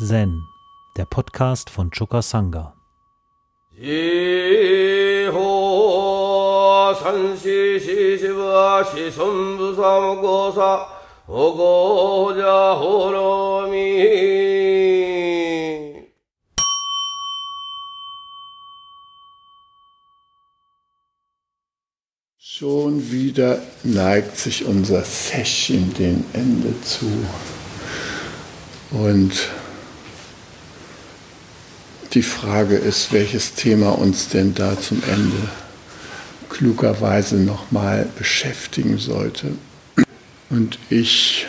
Zen, der Podcast von Choka Sangha. Schon wieder neigt sich unser Session dem Ende zu. Und die Frage ist, welches Thema uns denn da zum Ende klugerweise nochmal beschäftigen sollte. Und ich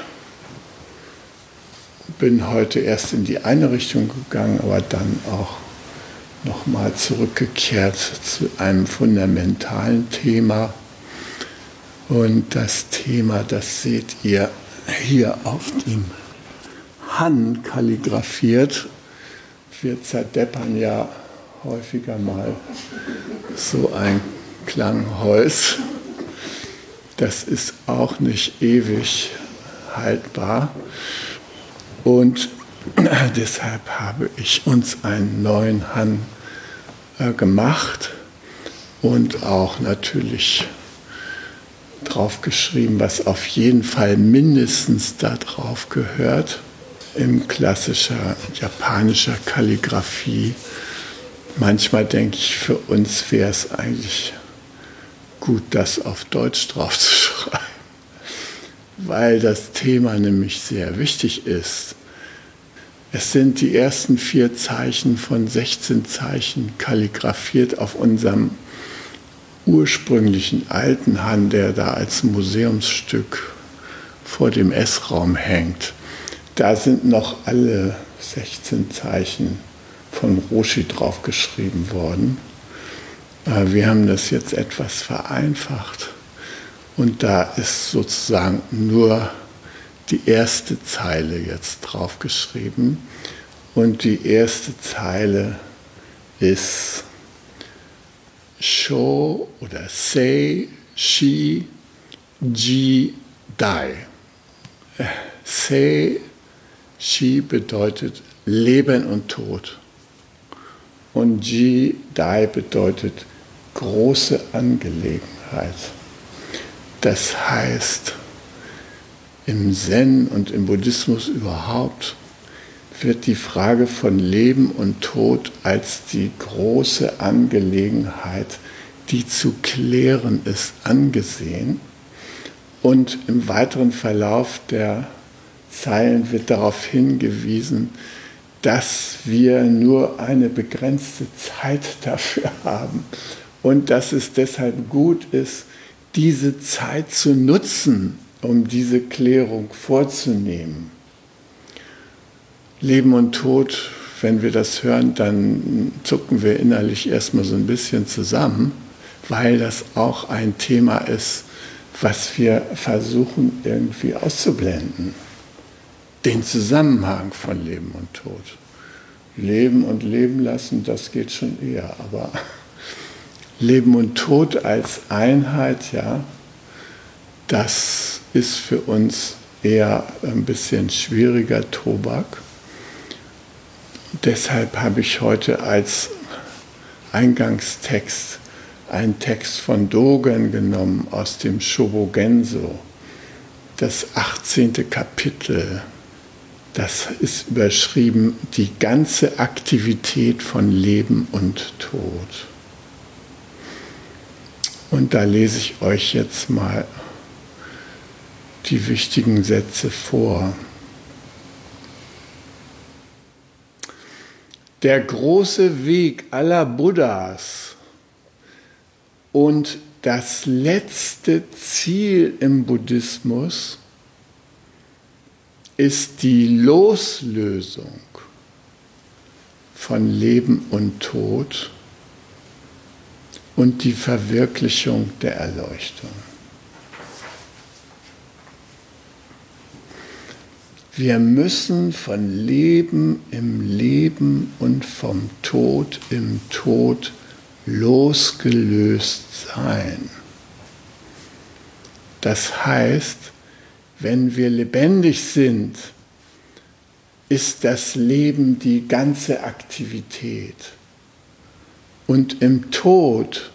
bin heute erst in die eine Richtung gegangen, aber dann auch nochmal zurückgekehrt zu einem fundamentalen Thema. Und das Thema, das seht ihr hier auf dem Han kalligrafiert wir zerdeppern ja häufiger mal so ein Klangholz. Das ist auch nicht ewig haltbar. Und deshalb habe ich uns einen neuen Han äh, gemacht und auch natürlich draufgeschrieben, was auf jeden Fall mindestens da drauf gehört in klassischer japanischer Kalligraphie. Manchmal denke ich, für uns wäre es eigentlich gut, das auf Deutsch draufzuschreiben, weil das Thema nämlich sehr wichtig ist. Es sind die ersten vier Zeichen von 16 Zeichen kalligrafiert auf unserem ursprünglichen alten Hand, der da als Museumsstück vor dem Essraum hängt. Da sind noch alle 16 Zeichen von Roshi draufgeschrieben worden. Äh, wir haben das jetzt etwas vereinfacht und da ist sozusagen nur die erste Zeile jetzt draufgeschrieben. Und die erste Zeile ist Sho oder Sei, Shi, Ji, Dai. Äh, Sei Shi bedeutet Leben und Tod. Und Ji Dai bedeutet große Angelegenheit. Das heißt, im Zen und im Buddhismus überhaupt wird die Frage von Leben und Tod als die große Angelegenheit, die zu klären ist, angesehen. Und im weiteren Verlauf der Zeilen wird darauf hingewiesen, dass wir nur eine begrenzte Zeit dafür haben und dass es deshalb gut ist, diese Zeit zu nutzen, um diese Klärung vorzunehmen. Leben und Tod, wenn wir das hören, dann zucken wir innerlich erstmal so ein bisschen zusammen, weil das auch ein Thema ist, was wir versuchen irgendwie auszublenden den Zusammenhang von Leben und Tod. Leben und Leben lassen, das geht schon eher, aber Leben und Tod als Einheit, ja, das ist für uns eher ein bisschen schwieriger Tobak. Deshalb habe ich heute als Eingangstext einen Text von Dogen genommen aus dem Shobogenso, das 18. Kapitel das ist überschrieben die ganze Aktivität von Leben und Tod. Und da lese ich euch jetzt mal die wichtigen Sätze vor. Der große Weg aller Buddhas und das letzte Ziel im Buddhismus ist die Loslösung von Leben und Tod und die Verwirklichung der Erleuchtung. Wir müssen von Leben im Leben und vom Tod im Tod losgelöst sein. Das heißt, wenn wir lebendig sind, ist das Leben die ganze Aktivität. Und im Tod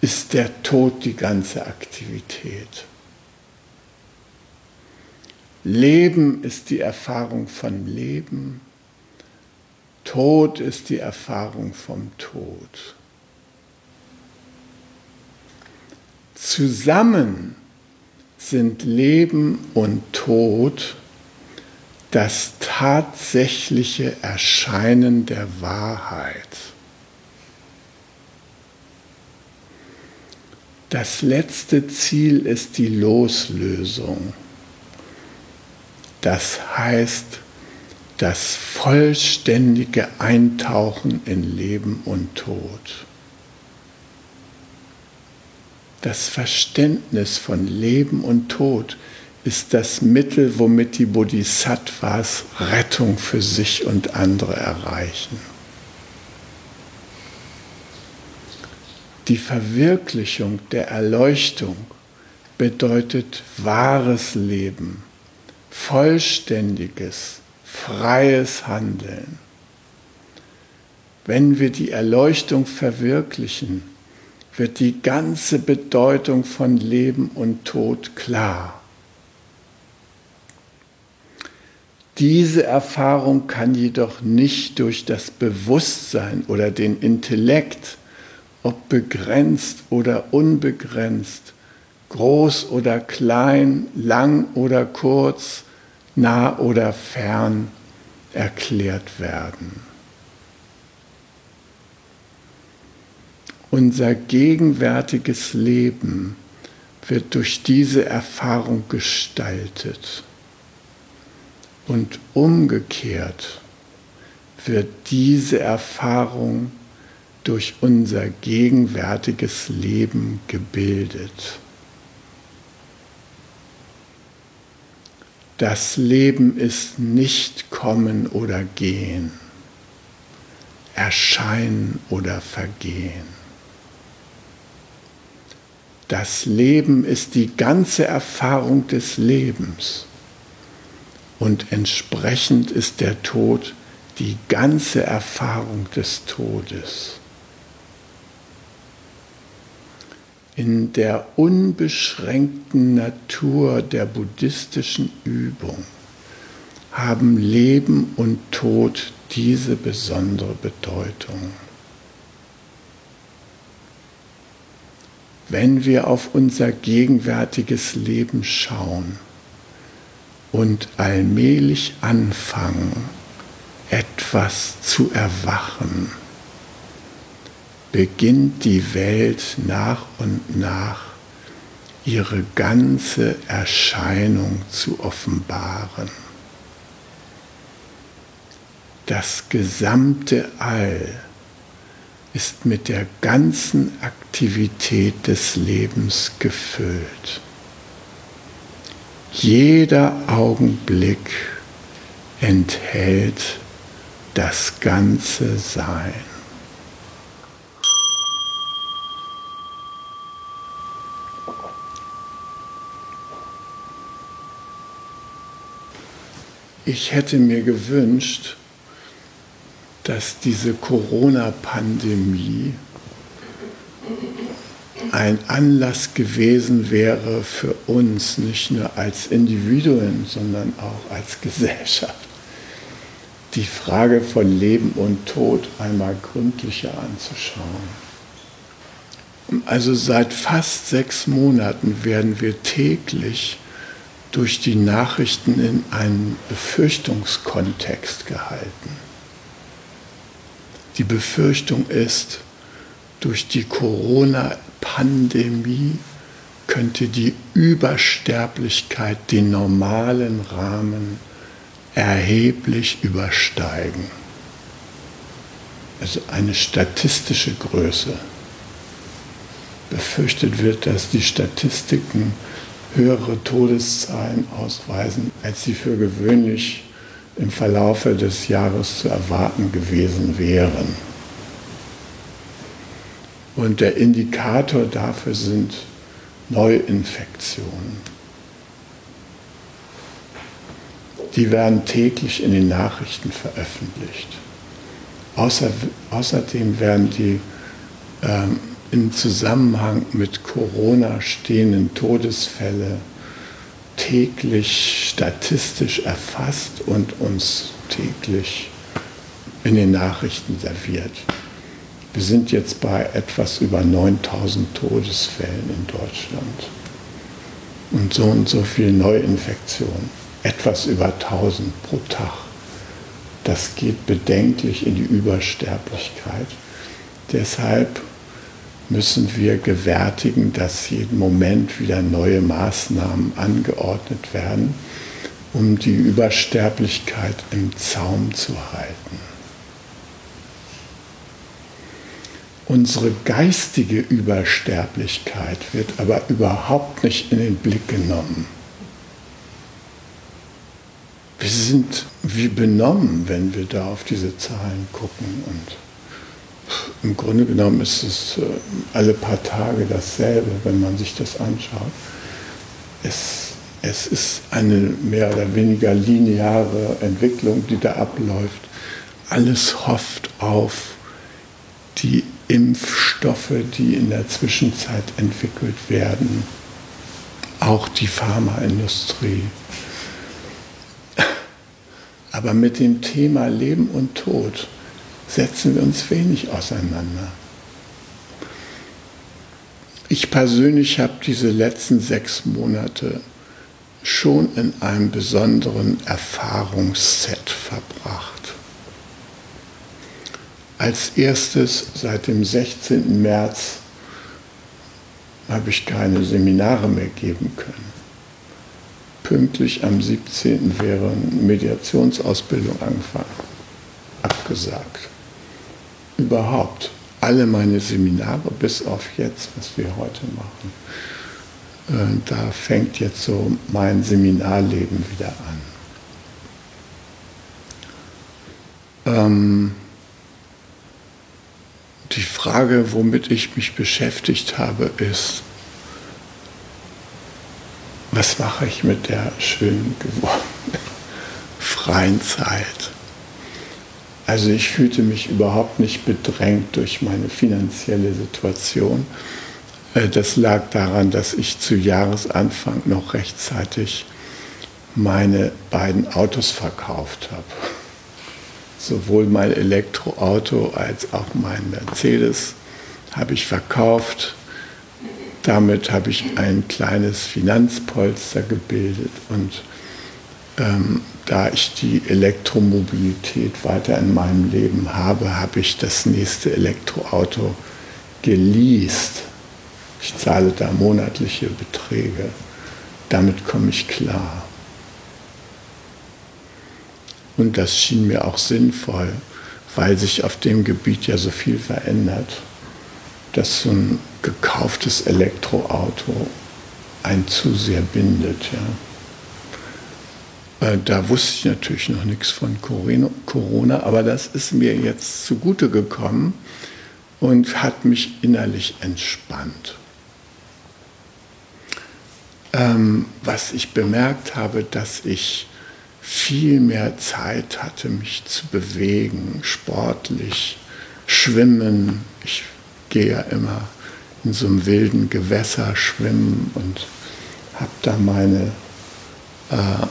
ist der Tod die ganze Aktivität. Leben ist die Erfahrung von Leben. Tod ist die Erfahrung vom Tod. Zusammen sind Leben und Tod das tatsächliche Erscheinen der Wahrheit. Das letzte Ziel ist die Loslösung. Das heißt, das vollständige Eintauchen in Leben und Tod. Das Verständnis von Leben und Tod ist das Mittel, womit die Bodhisattvas Rettung für sich und andere erreichen. Die Verwirklichung der Erleuchtung bedeutet wahres Leben, vollständiges, freies Handeln. Wenn wir die Erleuchtung verwirklichen, wird die ganze Bedeutung von Leben und Tod klar. Diese Erfahrung kann jedoch nicht durch das Bewusstsein oder den Intellekt, ob begrenzt oder unbegrenzt, groß oder klein, lang oder kurz, nah oder fern erklärt werden. Unser gegenwärtiges Leben wird durch diese Erfahrung gestaltet. Und umgekehrt wird diese Erfahrung durch unser gegenwärtiges Leben gebildet. Das Leben ist nicht kommen oder gehen, erscheinen oder vergehen. Das Leben ist die ganze Erfahrung des Lebens und entsprechend ist der Tod die ganze Erfahrung des Todes. In der unbeschränkten Natur der buddhistischen Übung haben Leben und Tod diese besondere Bedeutung. Wenn wir auf unser gegenwärtiges Leben schauen, und allmählich anfangen, etwas zu erwachen, beginnt die Welt nach und nach ihre ganze Erscheinung zu offenbaren. Das gesamte All ist mit der ganzen Aktivität des Lebens gefüllt. Jeder Augenblick enthält das ganze Sein. Ich hätte mir gewünscht, dass diese Corona-Pandemie ein Anlass gewesen wäre für uns, nicht nur als Individuen, sondern auch als Gesellschaft, die Frage von Leben und Tod einmal gründlicher anzuschauen. Also seit fast sechs Monaten werden wir täglich durch die Nachrichten in einen Befürchtungskontext gehalten. Die Befürchtung ist, durch die Corona Pandemie könnte die Übersterblichkeit den normalen Rahmen erheblich übersteigen. Also eine statistische Größe. Befürchtet wird, dass die Statistiken höhere Todeszahlen ausweisen, als sie für gewöhnlich im Verlaufe des Jahres zu erwarten gewesen wären. Und der Indikator dafür sind Neuinfektionen. die werden täglich in den Nachrichten veröffentlicht. Außer, außerdem werden die ähm, im Zusammenhang mit Corona stehenden Todesfälle täglich statistisch erfasst und uns täglich in den Nachrichten serviert. Wir sind jetzt bei etwas über 9000 Todesfällen in Deutschland und so und so viele Neuinfektionen, etwas über 1000 pro Tag. Das geht bedenklich in die Übersterblichkeit. Deshalb müssen wir gewärtigen, dass jeden Moment wieder neue Maßnahmen angeordnet werden, um die Übersterblichkeit im Zaum zu halten. Unsere geistige Übersterblichkeit wird aber überhaupt nicht in den Blick genommen. Wir sind wie benommen, wenn wir da auf diese Zahlen gucken und im Grunde genommen ist es äh, alle paar Tage dasselbe, wenn man sich das anschaut. Es, es ist eine mehr oder weniger lineare Entwicklung, die da abläuft. Alles hofft auf die Impfstoffe, die in der Zwischenzeit entwickelt werden. Auch die Pharmaindustrie. Aber mit dem Thema Leben und Tod setzen wir uns wenig auseinander. Ich persönlich habe diese letzten sechs Monate schon in einem besonderen Erfahrungsset verbracht. Als erstes seit dem 16. März habe ich keine Seminare mehr geben können. Pünktlich am 17. wäre Mediationsausbildung angefangen, abgesagt überhaupt alle meine Seminare, bis auf jetzt, was wir heute machen. Äh, da fängt jetzt so mein Seminarleben wieder an. Ähm, die Frage, womit ich mich beschäftigt habe, ist, was mache ich mit der schön gewordenen freien Zeit? Also ich fühlte mich überhaupt nicht bedrängt durch meine finanzielle Situation. Äh, das lag daran, dass ich zu Jahresanfang noch rechtzeitig meine beiden Autos verkauft habe. Sowohl mein Elektroauto als auch mein Mercedes habe ich verkauft. Damit habe ich ein kleines Finanzpolster gebildet und ähm, da ich die Elektromobilität weiter in meinem Leben habe, habe ich das nächste Elektroauto geleast. Ich zahle da monatliche Beträge. Damit komme ich klar. Und das schien mir auch sinnvoll, weil sich auf dem Gebiet ja so viel verändert, dass so ein gekauftes Elektroauto ein zu sehr bindet. Ja. Äh, da wusste ich natürlich noch nichts von Corona, aber das ist mir jetzt zugute gekommen und hat mich innerlich entspannt. Ähm, was ich bemerkt habe, dass ich viel mehr Zeit hatte, mich zu bewegen, sportlich, schwimmen. Ich gehe ja immer in so einem wilden Gewässer schwimmen und habe da meine äh,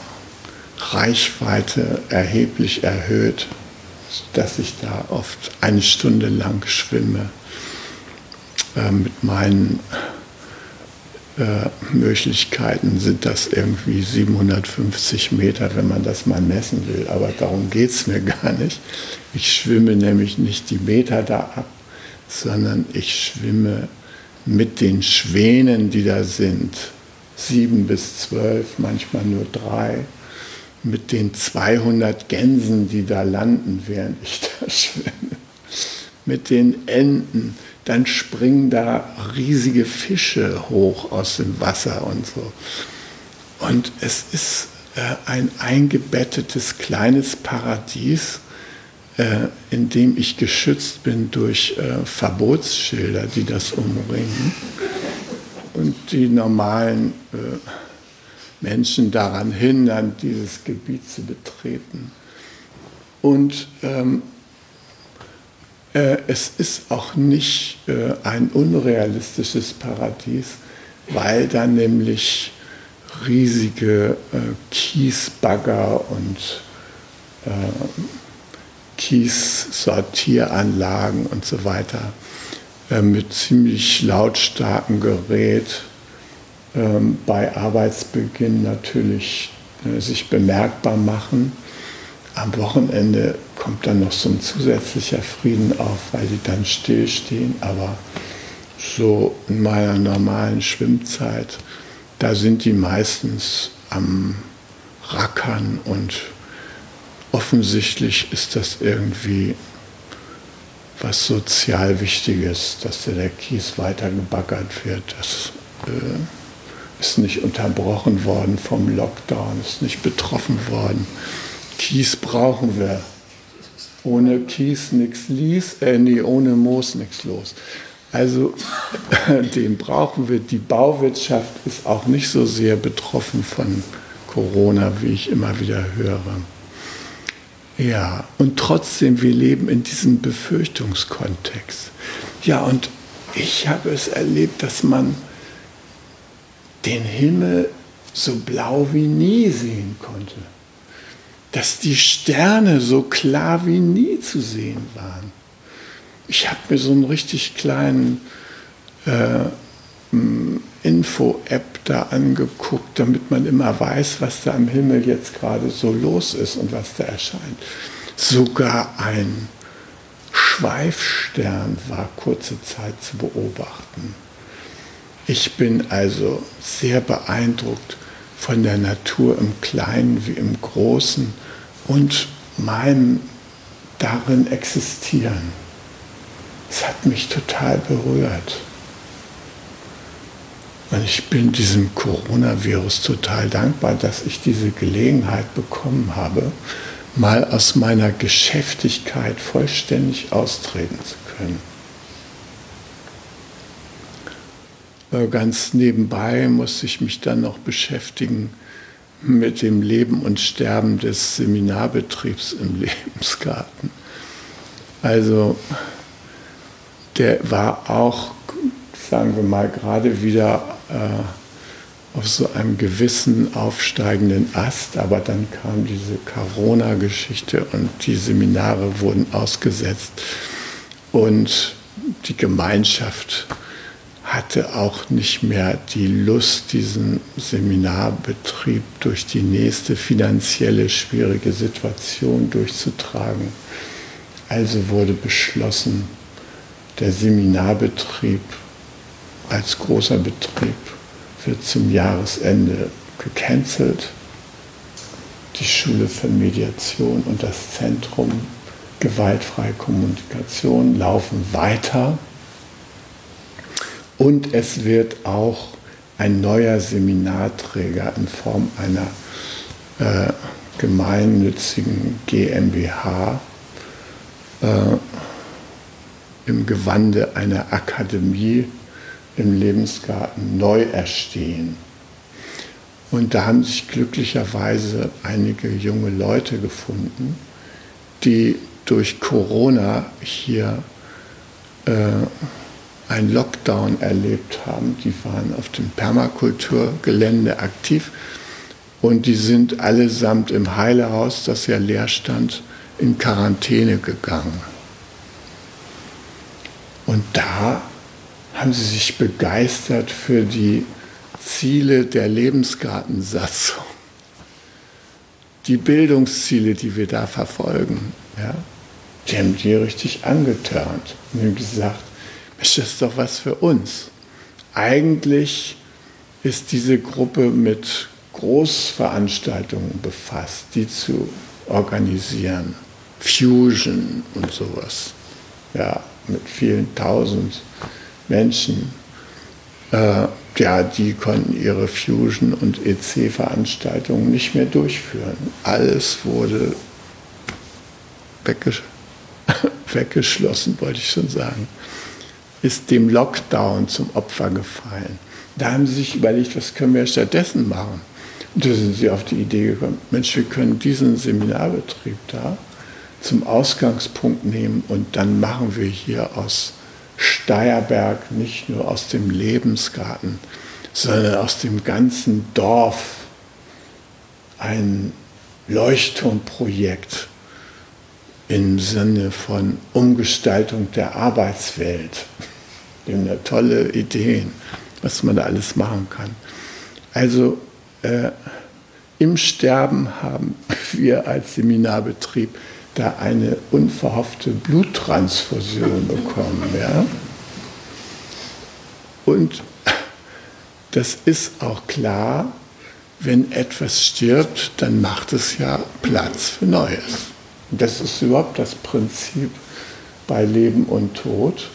Reichweite erheblich erhöht, dass ich da oft eine Stunde lang schwimme äh, mit meinen äh, Möglichkeiten sind das irgendwie 750 Meter, wenn man das mal messen will. Aber darum geht es mir gar nicht. Ich schwimme nämlich nicht die Meter da ab, sondern ich schwimme mit den Schwänen, die da sind. Sieben bis zwölf, manchmal nur drei mit den 200 Gänsen, die da landen, während ich da schwimme, mit den Enten, dann springen da riesige Fische hoch aus dem Wasser und so. Und es ist äh, ein eingebettetes kleines Paradies, äh, in dem ich geschützt bin durch äh, Verbotsschilder, die das umringen. Und die normalen äh, Menschen daran hindern, dieses Gebiet zu betreten. Und ähm, äh, es ist auch nicht äh, ein unrealistisches Paradies, weil da nämlich riesige äh, Kiesbagger und äh, Kiessortieranlagen und so weiter äh, mit ziemlich lautstarkem Gerät ähm, bei Arbeitsbeginn natürlich äh, sich bemerkbar machen. Am Wochenende kommt dann noch so ein zusätzlicher Frieden auf, weil die dann stillstehen. Aber so in meiner normalen Schwimmzeit, da sind die meistens am Rackern und offensichtlich ist das irgendwie was sozial Wichtiges, dass der Kies weiter gebaggert wird. Das äh, ist nicht unterbrochen worden vom Lockdown, ist nicht betroffen worden. Kies brauchen wir. Ohne Kies nichts lies, äh, nee, ohne Moos nichts los. Also den brauchen wir. Die Bauwirtschaft ist auch nicht so sehr betroffen von Corona, wie ich immer wieder höre. Ja, und trotzdem, wir leben in diesem Befürchtungskontext. Ja, und ich habe es erlebt, dass man den Himmel so blau wie nie sehen konnte. Dass die Sterne so klar wie nie zu sehen waren. Ich habe mir so einen richtig kleinen äh, Info-App da angeguckt, damit man immer weiß, was da am Himmel jetzt gerade so los ist und was da erscheint. Sogar ein Schweifstern war kurze Zeit zu beobachten. Ich bin also sehr beeindruckt von der Natur im Kleinen wie im Großen und meinem darin existieren. Es hat mich total berührt. Und ich bin diesem Coronavirus total dankbar, dass ich diese Gelegenheit bekommen habe, mal aus meiner Geschäftigkeit vollständig austreten zu können. Äh, ganz nebenbei musste ich mich dann noch beschäftigen mit dem Leben und Sterben des Seminarbetriebs im Lebensgarten. Also der war auch, sagen wir mal, gerade wieder äh, auf so einem gewissen aufsteigenden Ast, aber dann kam diese Corona-Geschichte und die Seminare wurden ausgesetzt und die Gemeinschaft hatte auch nicht mehr die Lust, diesen Seminarbetrieb durch die nächste finanzielle schwierige Situation durchzutragen. Also wurde beschlossen, der Seminarbetrieb als großer Betrieb wird zum Jahresende gecancelt. Die Schule für Mediation und das Zentrum gewaltfreie Kommunikation laufen weiter. Und es wird auch ein neuer Seminarträger in Form einer äh, gemeinnützigen GmbH äh, im Gewande einer Akademie im Lebensgarten neu erstehen. Und da haben sich glücklicherweise einige junge Leute gefunden, die durch Corona hier äh, einen Lockdown erlebt haben. Die waren auf dem Permakulturgelände aktiv und die sind allesamt im Heilehaus, das ja leer stand, in Quarantäne gegangen. Und da haben sie sich begeistert für die Ziele der Lebensgartensatzung, die Bildungsziele, die wir da verfolgen. Ja? Die haben die richtig angetörnt und gesagt, ist das doch was für uns. Eigentlich ist diese Gruppe mit Großveranstaltungen befasst, die zu organisieren. Fusion und sowas. Ja, mit vielen tausend Menschen. Äh, ja, die konnten ihre Fusion- und EC-Veranstaltungen nicht mehr durchführen. Alles wurde weggesch weggeschlossen, wollte ich schon sagen ist dem Lockdown zum Opfer gefallen. Da haben sie sich überlegt, was können wir stattdessen machen? Und da sind sie auf die Idee gekommen, Mensch, wir können diesen Seminarbetrieb da zum Ausgangspunkt nehmen und dann machen wir hier aus Steierberg nicht nur aus dem Lebensgarten, sondern aus dem ganzen Dorf ein Leuchtturmprojekt im Sinne von Umgestaltung der Arbeitswelt. Ja tolle Ideen, was man da alles machen kann. Also äh, im Sterben haben wir als Seminarbetrieb da eine unverhoffte Bluttransfusion bekommen. Ja? Und das ist auch klar, wenn etwas stirbt, dann macht es ja Platz für Neues. Das ist überhaupt das Prinzip bei Leben und Tod,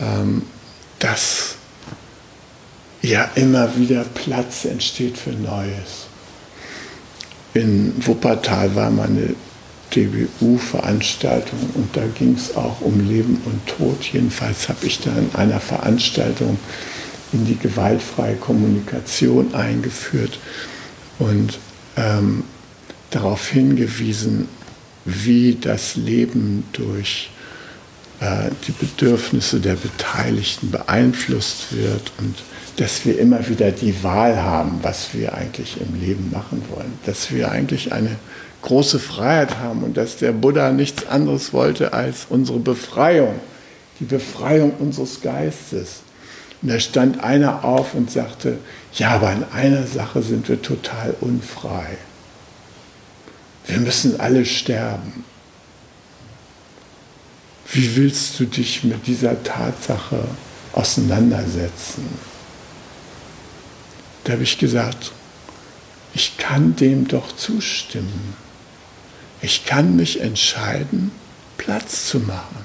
ähm, dass ja immer wieder Platz entsteht für Neues. In Wuppertal war mal eine DBU-Veranstaltung und da ging es auch um Leben und Tod. Jedenfalls habe ich da in einer Veranstaltung in die gewaltfreie Kommunikation eingeführt und ähm, darauf hingewiesen, wie das Leben durch die Bedürfnisse der Beteiligten beeinflusst wird und dass wir immer wieder die Wahl haben, was wir eigentlich im Leben machen wollen, dass wir eigentlich eine große Freiheit haben und dass der Buddha nichts anderes wollte als unsere Befreiung, die Befreiung unseres Geistes. Und da stand einer auf und sagte, ja, aber in einer Sache sind wir total unfrei. Wir müssen alle sterben. Wie willst du dich mit dieser Tatsache auseinandersetzen? Da habe ich gesagt, ich kann dem doch zustimmen. Ich kann mich entscheiden, Platz zu machen,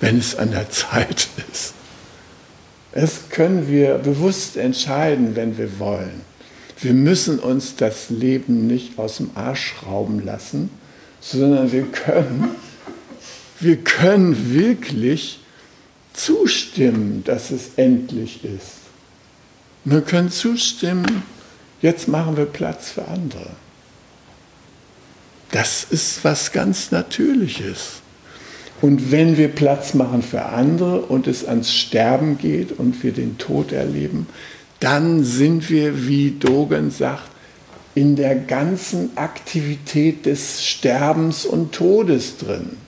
wenn es an der Zeit ist. Es können wir bewusst entscheiden, wenn wir wollen. Wir müssen uns das Leben nicht aus dem Arsch schrauben lassen, sondern wir können, wir können wirklich zustimmen, dass es endlich ist. Wir können zustimmen, jetzt machen wir Platz für andere. Das ist was ganz Natürliches. Und wenn wir Platz machen für andere und es ans Sterben geht und wir den Tod erleben, dann sind wir, wie Dogen sagt, in der ganzen Aktivität des Sterbens und Todes drin.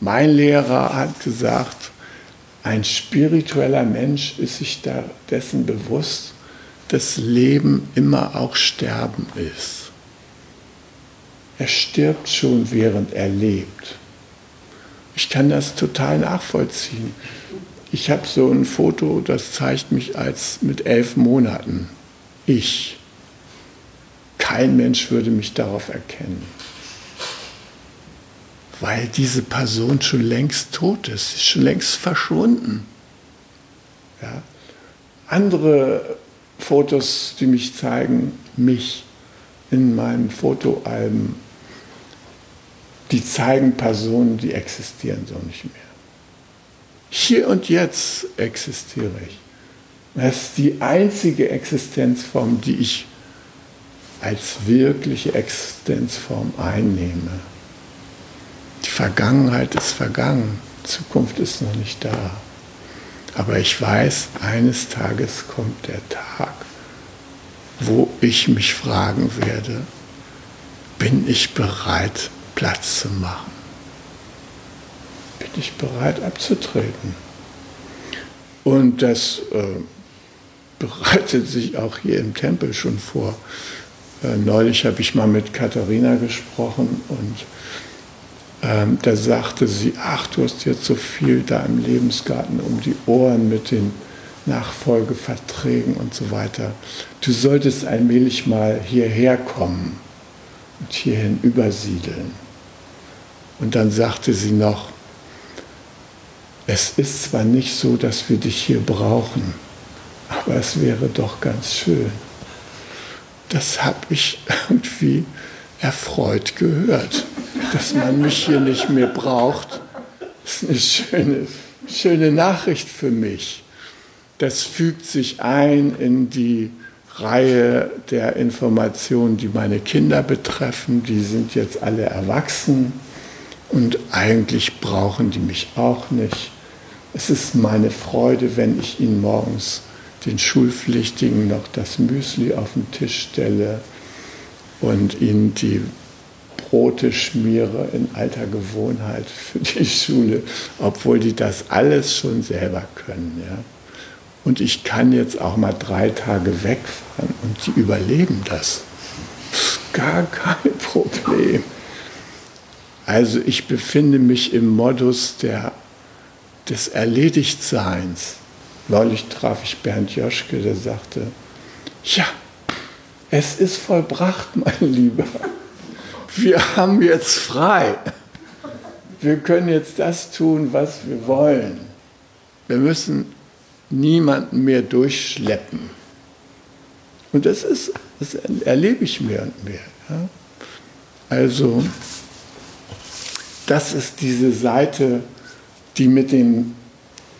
Mein Lehrer hat gesagt, ein spiritueller Mensch ist sich dessen bewusst, dass Leben immer auch Sterben ist. Er stirbt schon, während er lebt. Ich kann das total nachvollziehen. Ich habe so ein Foto, das zeigt mich als mit elf Monaten. Ich. Kein Mensch würde mich darauf erkennen. Weil diese Person schon längst tot ist, ist schon längst verschwunden. Ja? Andere Fotos, die mich zeigen, mich in meinen Fotoalben die zeigen Personen, die existieren so nicht mehr. Hier und jetzt existiere ich. Das ist die einzige Existenzform, die ich als wirkliche Existenzform einnehme. Die Vergangenheit ist vergangen, Zukunft ist noch nicht da. Aber ich weiß, eines Tages kommt der Tag, wo ich mich fragen werde, bin ich bereit, Platz zu machen. Bin ich bereit abzutreten? Und das äh, bereitet sich auch hier im Tempel schon vor. Äh, neulich habe ich mal mit Katharina gesprochen und ähm, da sagte sie, ach, du hast jetzt so viel da im Lebensgarten um die Ohren mit den Nachfolgeverträgen und so weiter. Du solltest allmählich mal hierher kommen und hierhin übersiedeln. Und dann sagte sie noch, es ist zwar nicht so, dass wir dich hier brauchen, aber es wäre doch ganz schön. Das habe ich irgendwie erfreut gehört, dass man mich hier nicht mehr braucht. Das ist eine schöne, schöne Nachricht für mich. Das fügt sich ein in die Reihe der Informationen, die meine Kinder betreffen. Die sind jetzt alle erwachsen und eigentlich brauchen die mich auch nicht. Es ist meine Freude, wenn ich ihnen morgens den Schulpflichtigen noch das Müsli auf den Tisch stelle und ihnen die Brote schmiere in alter Gewohnheit für die Schule, obwohl die das alles schon selber können. Ja. Und ich kann jetzt auch mal drei Tage wegfahren und sie überleben das. gar kein Problem. Also ich befinde mich im Modus der, des Erledigtseins. Neulich traf ich Bernd Joschke, der sagte, ja, es ist vollbracht, mein Lieber. Wir haben jetzt frei. Wir können jetzt das tun, was wir wollen. Wir müssen niemanden mehr durchschleppen. Und das ist, das erlebe ich mehr und mehr. Ja? Also, das ist diese Seite, die mit, dem,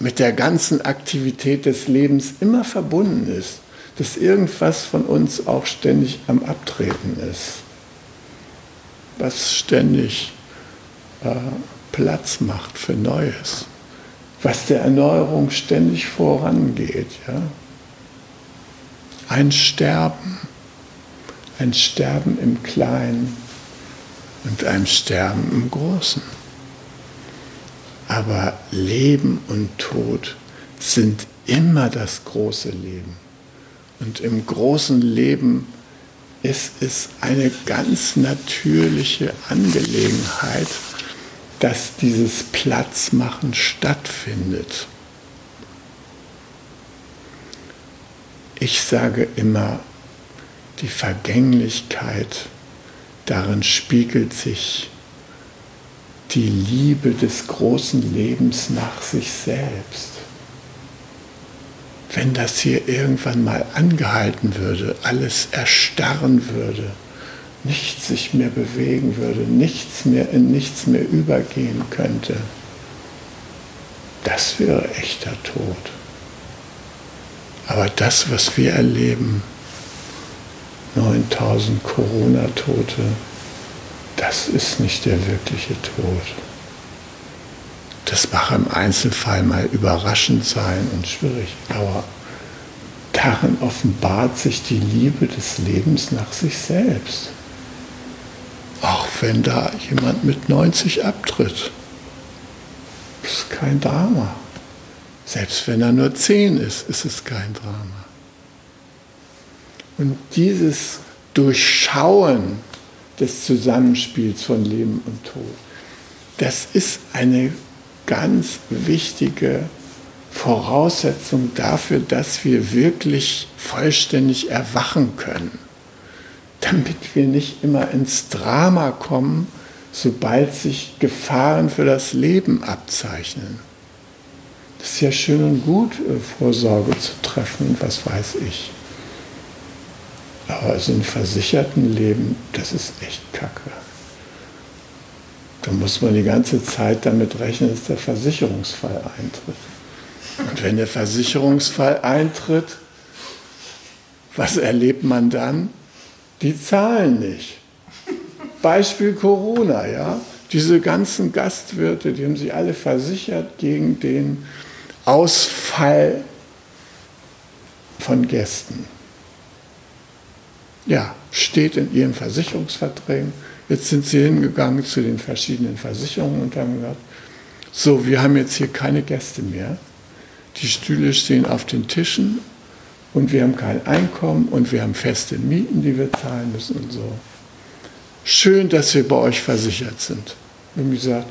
mit der ganzen Aktivität des Lebens immer verbunden ist. Dass irgendwas von uns auch ständig am Abtreten ist. Was ständig äh, Platz macht für Neues was der Erneuerung ständig vorangeht. Ja? Ein Sterben, ein Sterben im Kleinen und ein Sterben im Großen. Aber Leben und Tod sind immer das große Leben. Und im großen Leben ist es eine ganz natürliche Angelegenheit, dass dieses Platzmachen stattfindet. Ich sage immer, die Vergänglichkeit, darin spiegelt sich die Liebe des großen Lebens nach sich selbst. Wenn das hier irgendwann mal angehalten würde, alles erstarren würde, nichts sich mehr bewegen würde, nichts mehr in nichts mehr übergehen könnte, das wäre echter Tod. Aber das, was wir erleben, 9000 Corona-Tote, das ist nicht der wirkliche Tod. Das mag im Einzelfall mal überraschend sein und schwierig, aber darin offenbart sich die Liebe des Lebens nach sich selbst. Auch wenn da jemand mit 90 abtritt. Das ist kein Drama. Selbst wenn er nur 10 ist, ist es kein Drama. Und dieses Durchschauen des Zusammenspiels von Leben und Tod, das ist eine ganz wichtige Voraussetzung dafür, dass wir wirklich vollständig erwachen können damit wir nicht immer ins Drama kommen, sobald sich Gefahren für das Leben abzeichnen. Das ist ja schön und gut, äh, Vorsorge zu treffen, was weiß ich. Aber so ein versicherten Leben, das ist echt Kacke. Da muss man die ganze Zeit damit rechnen, dass der Versicherungsfall eintritt. Und wenn der Versicherungsfall eintritt, was erlebt man dann? die zahlen nicht. Beispiel Corona, ja. Diese ganzen Gastwirte, die haben sich alle versichert gegen den Ausfall von Gästen. Ja, steht in ihren Versicherungsverträgen. Jetzt sind sie hingegangen zu den verschiedenen Versicherungen und haben gesagt, so, wir haben jetzt hier keine Gäste mehr. Die Stühle stehen auf den Tischen und wir haben kein Einkommen und wir haben feste Mieten, die wir zahlen müssen und so. Schön, dass wir bei euch versichert sind. Und wie gesagt,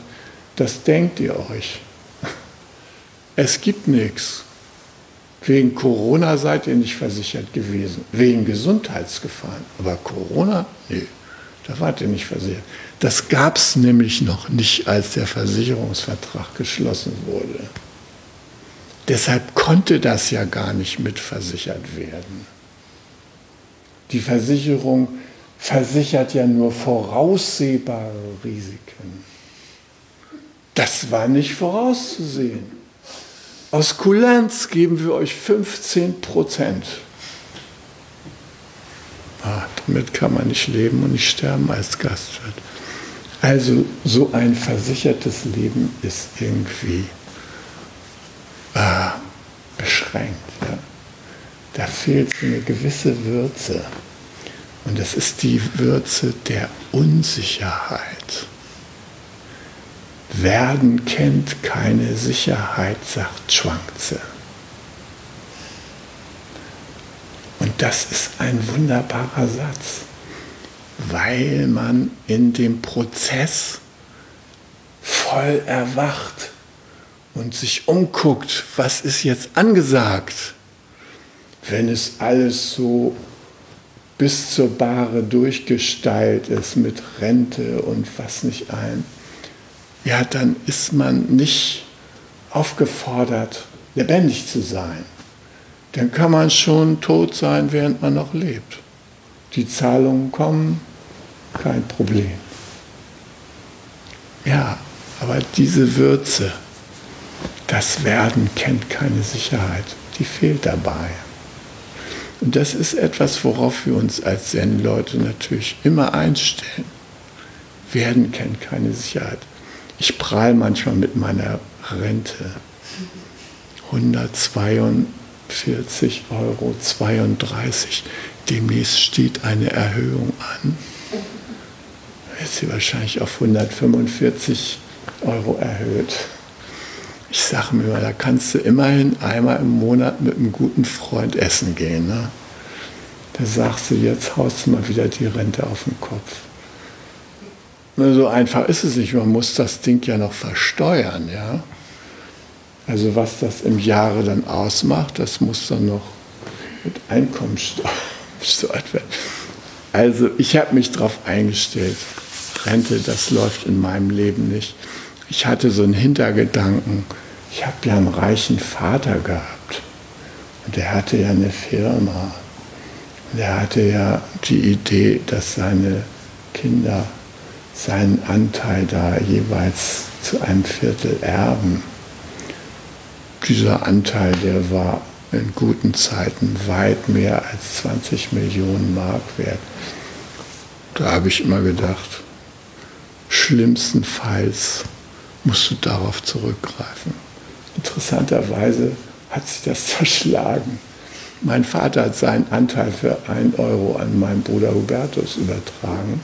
das denkt ihr euch. Es gibt nichts. Wegen Corona seid ihr nicht versichert gewesen. Wegen Gesundheitsgefahren. Aber Corona, nee, da wart ihr nicht versichert. Das gab es nämlich noch nicht, als der Versicherungsvertrag geschlossen wurde. Deshalb konnte das ja gar nicht mitversichert werden. Die Versicherung versichert ja nur voraussehbare Risiken. Das war nicht vorauszusehen. Aus Kulanz geben wir euch 15 Prozent. Mit kann man nicht leben und nicht sterben als Gastwirt. Also so ein versichertes Leben ist irgendwie äh, beschränkt. Ja. Da fehlt eine gewisse Würze. Und das ist die Würze der Unsicherheit. Werden kennt keine Sicherheit, sagt Schwankze. Und das ist ein wunderbarer Satz, weil man in dem Prozess voll erwacht und sich umguckt, was ist jetzt angesagt, wenn es alles so bis zur Bahre durchgestylt ist mit Rente und was nicht ein, ja, dann ist man nicht aufgefordert, lebendig zu sein. Dann kann man schon tot sein, während man noch lebt. Die Zahlungen kommen, kein Problem. Ja, aber diese Würze, das Werden kennt keine Sicherheit, die fehlt dabei. Und das ist etwas, worauf wir uns als Zen-Leute natürlich immer einstellen. Werden kennt keine Sicherheit. Ich prall manchmal mit meiner Rente. 142 Euro 32. Demnächst steht eine Erhöhung an. Wird sie wahrscheinlich auf 145 Euro erhöht. Ich sage mir mal, da kannst du immerhin einmal im Monat mit einem guten Freund essen gehen. Ne? Da sagst du, jetzt haust du mal wieder die Rente auf den Kopf. So einfach ist es nicht. Man muss das Ding ja noch versteuern. Ja? Also was das im Jahre dann ausmacht, das muss dann noch mit Einkommensteuer werden. Also ich habe mich darauf eingestellt. Rente, das läuft in meinem Leben nicht. Ich hatte so einen Hintergedanken, ich habe ja einen reichen Vater gehabt und der hatte ja eine Firma. Und er hatte ja die Idee, dass seine Kinder seinen Anteil da jeweils zu einem Viertel erben. Dieser Anteil, der war in guten Zeiten weit mehr als 20 Millionen Mark wert. Da habe ich immer gedacht, schlimmstenfalls musst du darauf zurückgreifen. Interessanterweise hat sich das zerschlagen. Mein Vater hat seinen Anteil für 1 Euro an meinen Bruder Hubertus übertragen.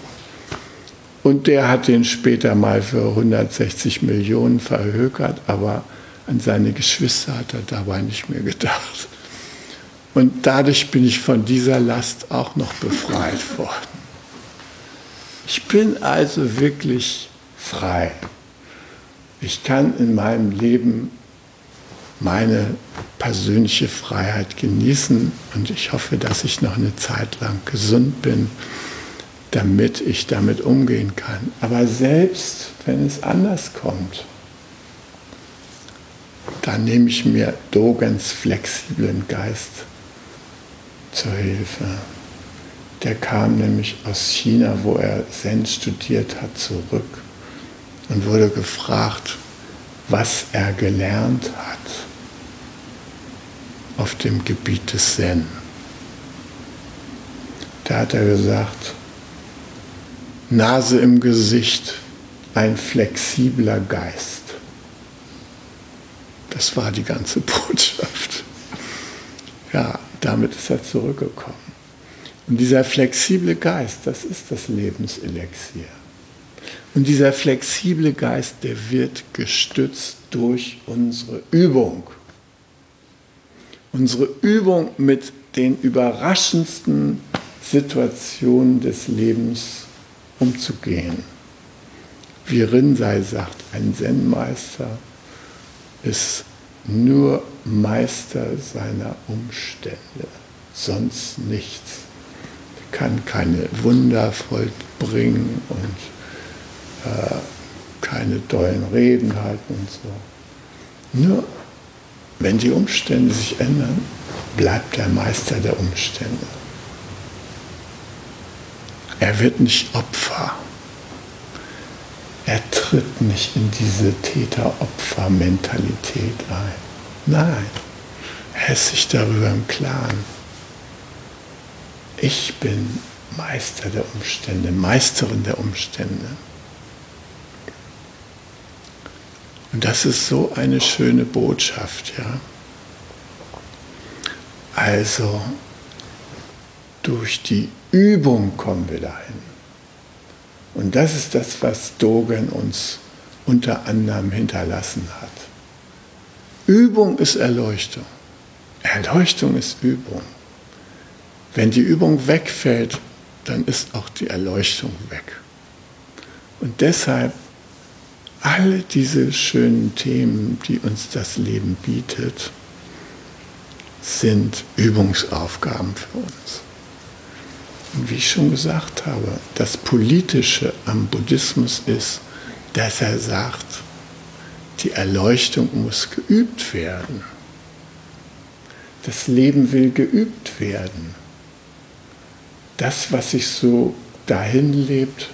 Und der hat den später mal für 160 Millionen verhökert, aber an seine Geschwister hat er dabei nicht mehr gedacht. Und dadurch bin ich von dieser Last auch noch befreit worden. Ich bin also wirklich frei. Ich kann in meinem Leben meine persönliche Freiheit genießen und ich hoffe, dass ich noch eine Zeit lang gesund bin, damit ich damit umgehen kann. Aber selbst wenn es anders kommt, dann nehme ich mir Dogens flexiblen Geist zur Hilfe. Der kam nämlich aus China, wo er Zen studiert hat, zurück und wurde gefragt, was er gelernt hat auf dem Gebiet des Zen. Da hat er gesagt, Nase im Gesicht, ein flexibler Geist. Das war die ganze Botschaft. Ja, damit ist er zurückgekommen. Und dieser flexible Geist, das ist das Lebenselixier. Und dieser flexible Geist, der wird gestützt durch unsere Übung. Unsere Übung mit den überraschendsten Situationen des Lebens umzugehen. Wie Rinzai sagt, ein Zen-Meister ist nur Meister seiner Umstände, sonst nichts. Er kann keine Wunder vollbringen und äh, keine tollen Reden halten und so. Nur wenn die Umstände sich ändern, bleibt der Meister der Umstände. Er wird nicht Opfer. Er tritt nicht in diese Täter-Opfer-Mentalität ein. Nein, er ist sich darüber im Klaren. Ich bin Meister der Umstände, Meisterin der Umstände. Und das ist so eine schöne Botschaft, ja. Also, durch die Übung kommen wir dahin. Und das ist das, was Dogen uns unter anderem hinterlassen hat. Übung ist Erleuchtung. Erleuchtung ist Übung. Wenn die Übung wegfällt, dann ist auch die Erleuchtung weg. Und deshalb alle diese schönen Themen, die uns das Leben bietet, sind Übungsaufgaben für uns. Wie ich schon gesagt habe, das Politische am Buddhismus ist, dass er sagt, die Erleuchtung muss geübt werden. Das Leben will geübt werden. Das, was sich so dahin lebt,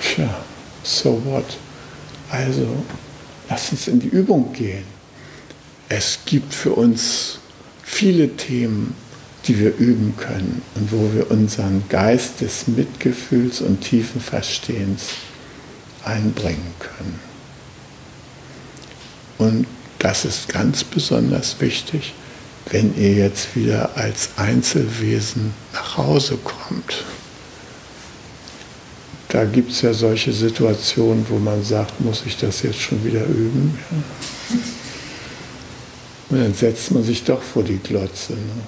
tja, so what? Also, lass uns in die Übung gehen. Es gibt für uns viele Themen, die wir üben können und wo wir unseren Geist des Mitgefühls und tiefen Verstehens einbringen können. Und das ist ganz besonders wichtig, wenn ihr jetzt wieder als Einzelwesen nach Hause kommt. Da gibt es ja solche Situationen, wo man sagt, muss ich das jetzt schon wieder üben? Ja. Und dann setzt man sich doch vor die Glotze. Ne?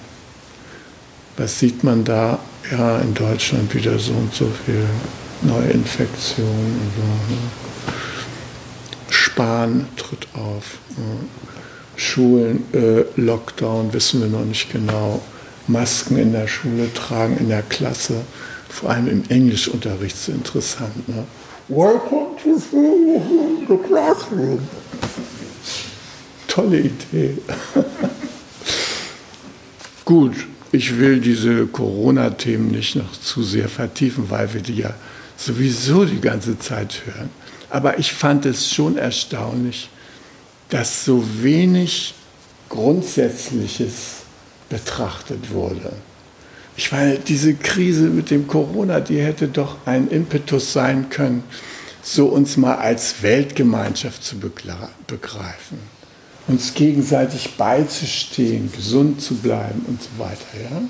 Was sieht man da? Ja, in Deutschland wieder so und so viel Neuinfektionen so. Ne? Spahn tritt auf. Ne? Schulen, äh, Lockdown, wissen wir noch nicht genau. Masken in der Schule tragen, in der Klasse, vor allem im Englischunterricht so interessant. Ne? Welcome to the classroom. Tolle Idee. Gut, ich will diese Corona-Themen nicht noch zu sehr vertiefen, weil wir die ja sowieso die ganze Zeit hören. Aber ich fand es schon erstaunlich, dass so wenig Grundsätzliches betrachtet wurde. Ich meine, diese Krise mit dem Corona, die hätte doch ein Impetus sein können, so uns mal als Weltgemeinschaft zu begreifen, uns gegenseitig beizustehen, gesund zu bleiben und so weiter. Ja?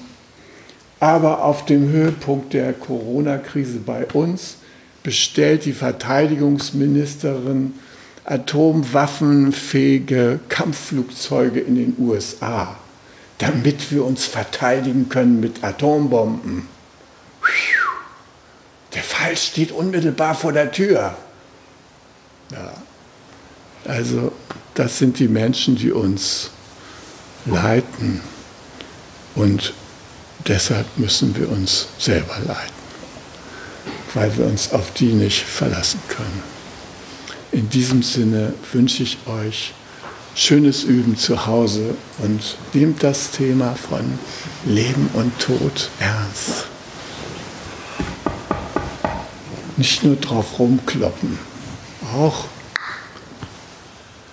Aber auf dem Höhepunkt der Corona-Krise bei uns bestellt die Verteidigungsministerin atomwaffenfähige Kampfflugzeuge in den USA, damit wir uns verteidigen können mit Atombomben. Der Fall steht unmittelbar vor der Tür. Ja. Also das sind die Menschen, die uns leiten. Und deshalb müssen wir uns selber leiten, weil wir uns auf die nicht verlassen können. In diesem Sinne wünsche ich euch schönes Üben zu Hause und nehmt das Thema von Leben und Tod ernst. Nicht nur drauf rumkloppen, auch